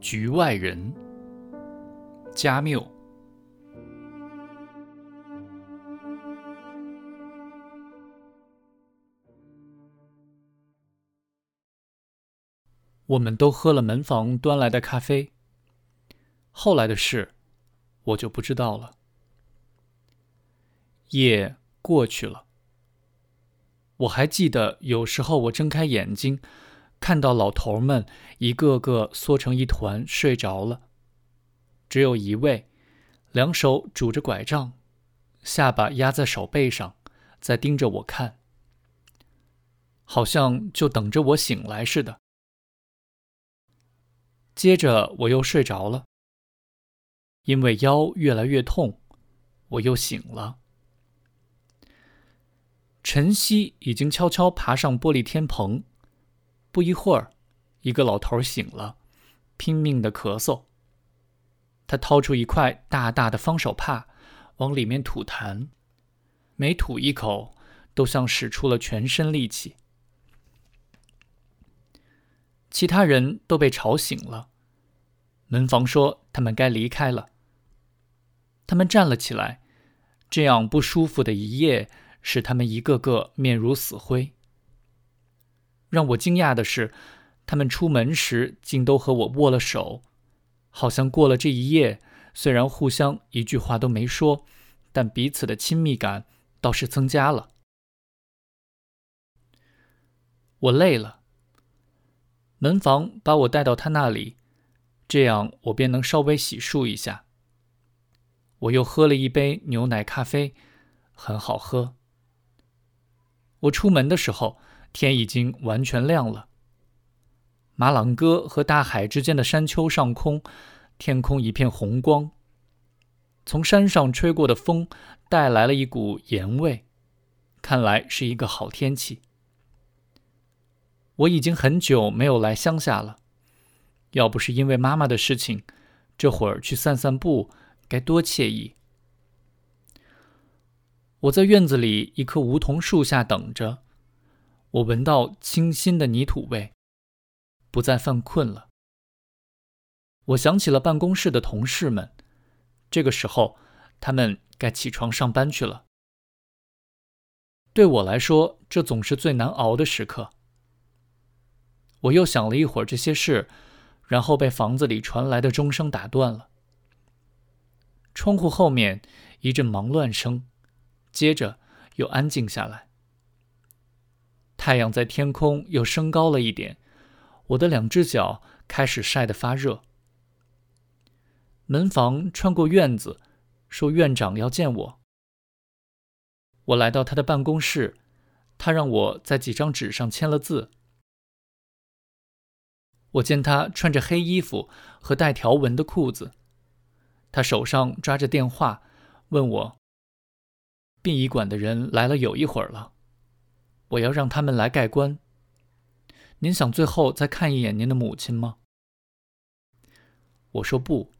局外人，加缪。我们都喝了门房端来的咖啡。后来的事，我就不知道了。夜过去了，我还记得有时候我睁开眼睛，看到老头们一个个缩成一团睡着了，只有一位，两手拄着拐杖，下巴压在手背上，在盯着我看，好像就等着我醒来似的。接着我又睡着了，因为腰越来越痛，我又醒了。晨曦已经悄悄爬上玻璃天棚，不一会儿，一个老头醒了，拼命的咳嗽。他掏出一块大大的方手帕，往里面吐痰，每吐一口，都像使出了全身力气。其他人都被吵醒了。门房说他们该离开了。他们站了起来，这样不舒服的一夜使他们一个个面如死灰。让我惊讶的是，他们出门时竟都和我握了手，好像过了这一夜，虽然互相一句话都没说，但彼此的亲密感倒是增加了。我累了。门房把我带到他那里。这样我便能稍微洗漱一下。我又喝了一杯牛奶咖啡，很好喝。我出门的时候，天已经完全亮了。马朗哥和大海之间的山丘上空，天空一片红光。从山上吹过的风带来了一股盐味，看来是一个好天气。我已经很久没有来乡下了。要不是因为妈妈的事情，这会儿去散散步该多惬意。我在院子里一棵梧桐树下等着，我闻到清新的泥土味，不再犯困了。我想起了办公室的同事们，这个时候他们该起床上班去了。对我来说，这总是最难熬的时刻。我又想了一会儿这些事。然后被房子里传来的钟声打断了。窗户后面一阵忙乱声，接着又安静下来。太阳在天空又升高了一点，我的两只脚开始晒得发热。门房穿过院子，说院长要见我。我来到他的办公室，他让我在几张纸上签了字。我见他穿着黑衣服和带条纹的裤子，他手上抓着电话，问我：“殡仪馆的人来了有一会儿了，我要让他们来盖棺。您想最后再看一眼您的母亲吗？”我说不。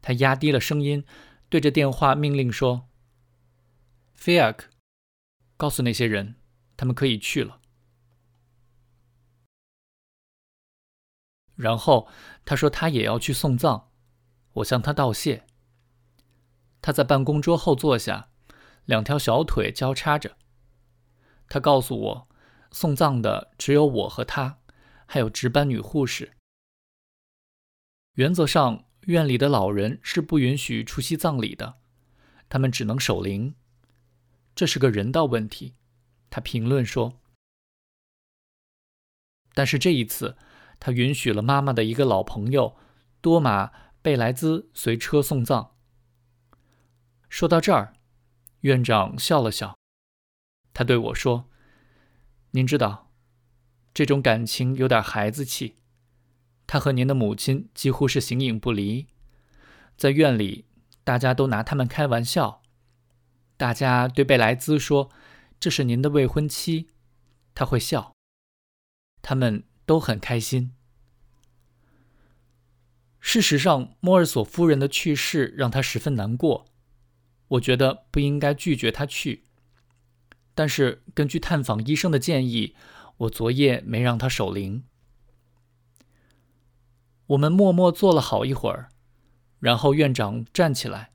他压低了声音，对着电话命令说：“菲亚克，告诉那些人，他们可以去了。”然后他说他也要去送葬，我向他道谢。他在办公桌后坐下，两条小腿交叉着。他告诉我，送葬的只有我和他，还有值班女护士。原则上，院里的老人是不允许出席葬礼的，他们只能守灵。这是个人道问题，他评论说。但是这一次。他允许了妈妈的一个老朋友多马贝莱兹随车送葬。说到这儿，院长笑了笑，他对我说：“您知道，这种感情有点孩子气。他和您的母亲几乎是形影不离，在院里大家都拿他们开玩笑。大家对贝莱兹说这是您的未婚妻，他会笑。他们。”都很开心。事实上，莫尔索夫人的去世让他十分难过。我觉得不应该拒绝他去，但是根据探访医生的建议，我昨夜没让他守灵。我们默默坐了好一会儿，然后院长站起来，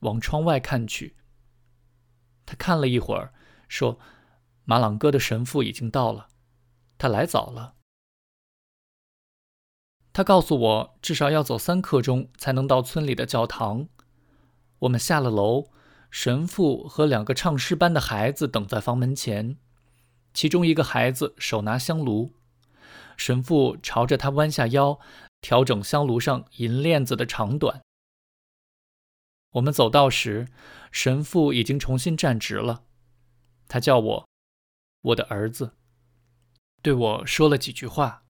往窗外看去。他看了一会儿，说：“马朗哥的神父已经到了，他来早了。”他告诉我，至少要走三刻钟才能到村里的教堂。我们下了楼，神父和两个唱诗班的孩子等在房门前，其中一个孩子手拿香炉，神父朝着他弯下腰，调整香炉上银链子的长短。我们走到时，神父已经重新站直了，他叫我“我的儿子”，对我说了几句话。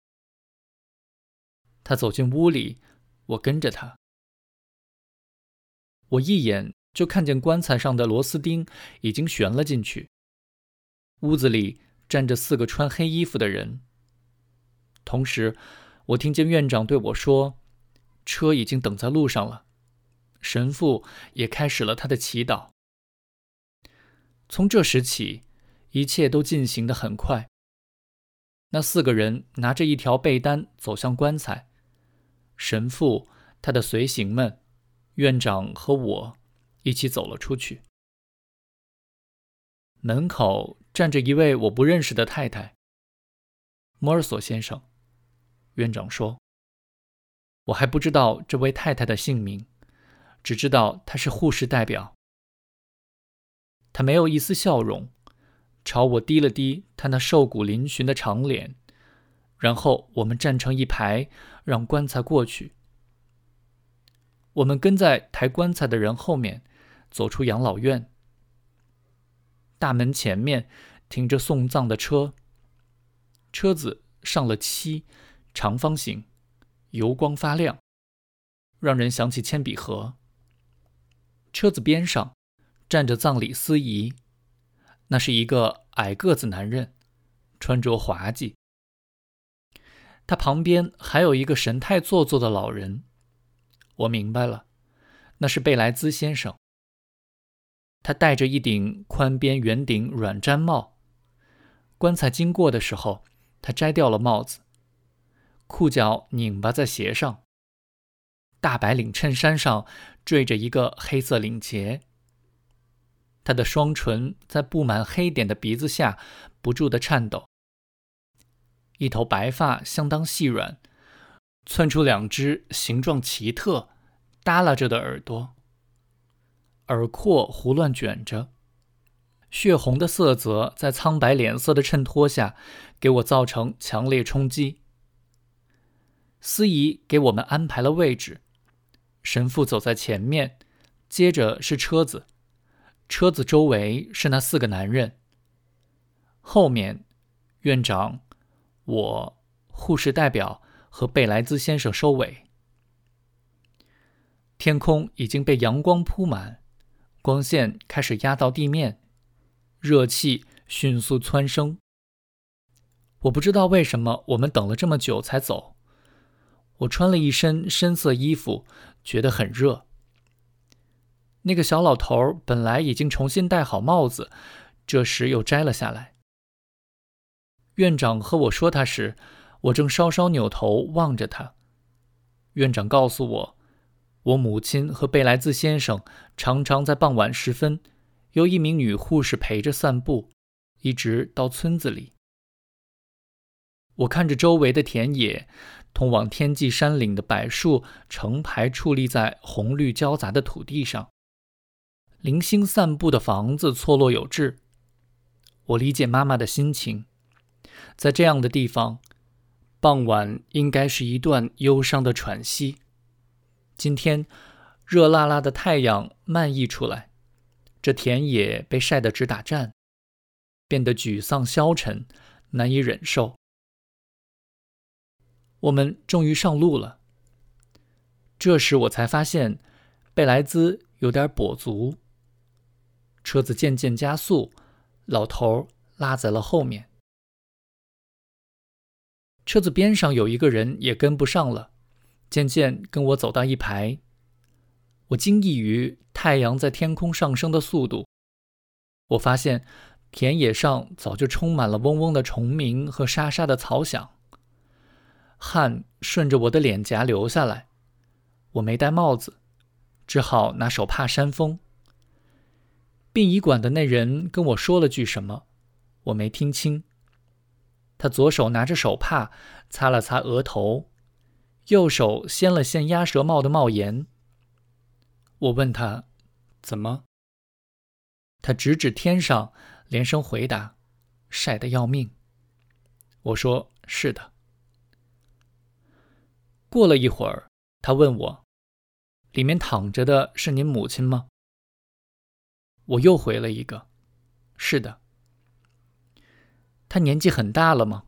他走进屋里，我跟着他。我一眼就看见棺材上的螺丝钉已经旋了进去。屋子里站着四个穿黑衣服的人。同时，我听见院长对我说：“车已经等在路上了。”神父也开始了他的祈祷。从这时起，一切都进行得很快。那四个人拿着一条被单走向棺材。神父、他的随行们、院长和我一起走了出去。门口站着一位我不认识的太太。摩尔索先生，院长说：“我还不知道这位太太的姓名，只知道她是护士代表。”她没有一丝笑容，朝我低了低她那瘦骨嶙峋的长脸。然后我们站成一排，让棺材过去。我们跟在抬棺材的人后面，走出养老院。大门前面停着送葬的车，车子上了漆，长方形，油光发亮，让人想起铅笔盒。车子边上站着葬礼司仪，那是一个矮个子男人，穿着滑稽。他旁边还有一个神态做作的老人，我明白了，那是贝莱兹先生。他戴着一顶宽边圆顶软毡帽，棺材经过的时候，他摘掉了帽子，裤脚拧巴在鞋上，大白领衬衫上缀着一个黑色领结。他的双唇在布满黑点的鼻子下不住地颤抖。一头白发相当细软，窜出两只形状奇特、耷拉着的耳朵，耳廓胡乱卷着，血红的色泽在苍白脸色的衬托下，给我造成强烈冲击。司仪给我们安排了位置，神父走在前面，接着是车子，车子周围是那四个男人，后面院长。我护士代表和贝莱兹先生收尾。天空已经被阳光铺满，光线开始压到地面，热气迅速蹿升。我不知道为什么我们等了这么久才走。我穿了一身深色衣服，觉得很热。那个小老头本来已经重新戴好帽子，这时又摘了下来。院长和我说他时，我正稍稍扭头望着他。院长告诉我，我母亲和贝莱兹先生常常在傍晚时分，由一名女护士陪着散步，一直到村子里。我看着周围的田野，通往天际山岭的柏树成排矗立在红绿交杂的土地上，零星散步的房子错落有致。我理解妈妈的心情。在这样的地方，傍晚应该是一段忧伤的喘息。今天，热辣辣的太阳漫溢出来，这田野被晒得直打颤，变得沮丧消沉，难以忍受。我们终于上路了。这时我才发现，贝莱兹有点跛足。车子渐渐加速，老头拉在了后面。车子边上有一个人也跟不上了，渐渐跟我走到一排。我惊异于太阳在天空上升的速度。我发现田野上早就充满了嗡嗡的虫鸣和沙沙的草响。汗顺着我的脸颊流下来。我没戴帽子，只好拿手帕扇风。殡仪馆的那人跟我说了句什么，我没听清。他左手拿着手帕擦了擦额头，右手掀了掀鸭舌帽的帽檐。我问他：“怎么？”他指指天上，连声回答：“晒得要命。”我说：“是的。”过了一会儿，他问我：“里面躺着的是您母亲吗？”我又回了一个：“是的。”他年纪很大了吗？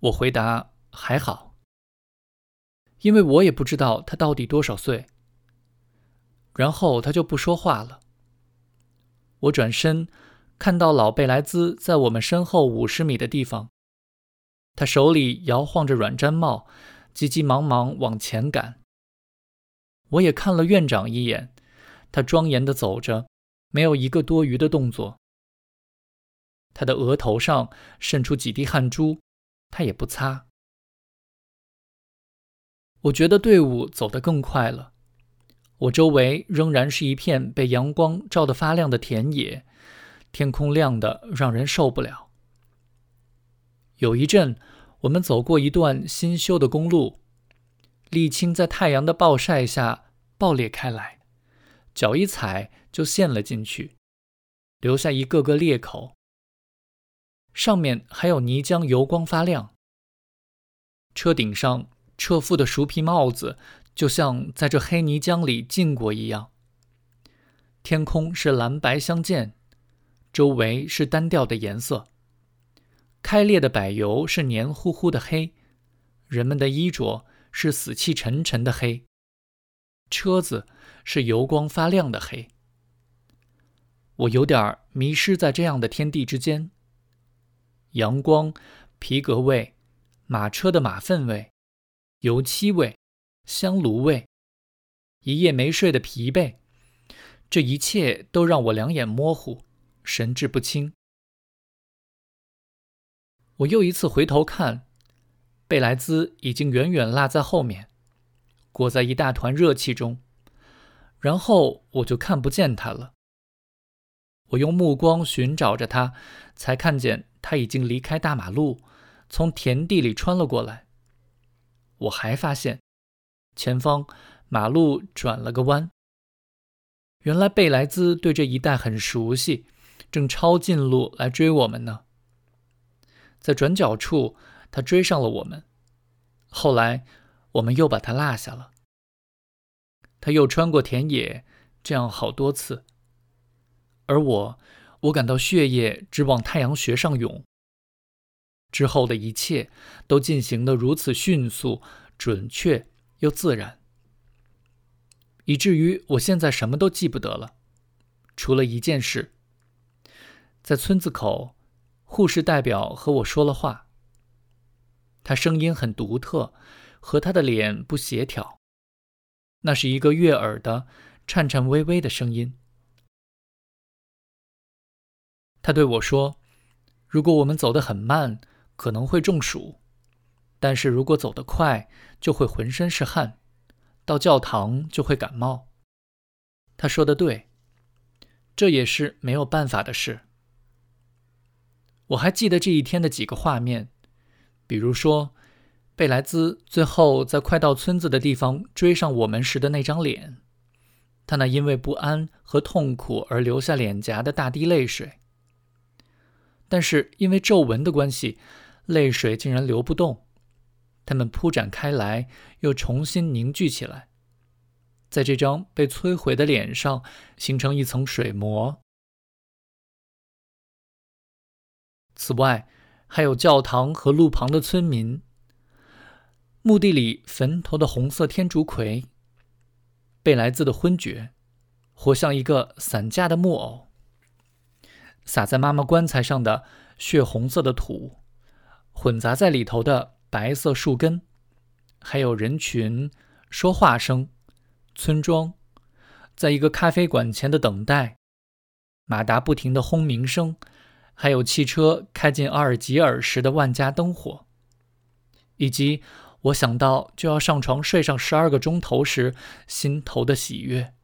我回答：“还好。”因为我也不知道他到底多少岁。然后他就不说话了。我转身，看到老贝莱兹在我们身后五十米的地方，他手里摇晃着软毡帽，急急忙忙往前赶。我也看了院长一眼。他庄严地走着，没有一个多余的动作。他的额头上渗出几滴汗珠，他也不擦。我觉得队伍走得更快了。我周围仍然是一片被阳光照得发亮的田野，天空亮得让人受不了。有一阵，我们走过一段新修的公路，沥青在太阳的暴晒下爆裂开来。脚一踩就陷了进去，留下一个个裂口。上面还有泥浆油光发亮。车顶上车夫的熟皮帽子就像在这黑泥浆里浸过一样。天空是蓝白相间，周围是单调的颜色。开裂的柏油是黏糊糊的黑，人们的衣着是死气沉沉的黑。车子。是油光发亮的黑，我有点迷失在这样的天地之间。阳光、皮革味、马车的马粪味、油漆味、香炉味、一夜没睡的疲惫，这一切都让我两眼模糊，神志不清。我又一次回头看，贝莱兹已经远远落在后面，裹在一大团热气中。然后我就看不见他了。我用目光寻找着他，才看见他已经离开大马路，从田地里穿了过来。我还发现，前方马路转了个弯。原来贝莱兹对这一带很熟悉，正抄近路来追我们呢。在转角处，他追上了我们。后来，我们又把他落下了。他又穿过田野，这样好多次。而我，我感到血液直往太阳穴上涌。之后的一切都进行得如此迅速、准确又自然，以至于我现在什么都记不得了，除了一件事：在村子口，护士代表和我说了话。他声音很独特，和他的脸不协调。那是一个悦耳的、颤颤巍巍的声音。他对我说：“如果我们走得很慢，可能会中暑；但是如果走得快，就会浑身是汗，到教堂就会感冒。”他说的对，这也是没有办法的事。我还记得这一天的几个画面，比如说。贝莱兹最后在快到村子的地方追上我们时的那张脸，他那因为不安和痛苦而流下脸颊的大滴泪水。但是因为皱纹的关系，泪水竟然流不动，它们铺展开来，又重新凝聚起来，在这张被摧毁的脸上形成一层水膜。此外，还有教堂和路旁的村民。墓地里坟头的红色天竺葵，贝莱兹的昏厥，活像一个散架的木偶。撒在妈妈棺材上的血红色的土，混杂在里头的白色树根，还有人群、说话声、村庄，在一个咖啡馆前的等待，马达不停的轰鸣声，还有汽车开进阿尔及尔时的万家灯火。以及我想到就要上床睡上十二个钟头时心头的喜悦。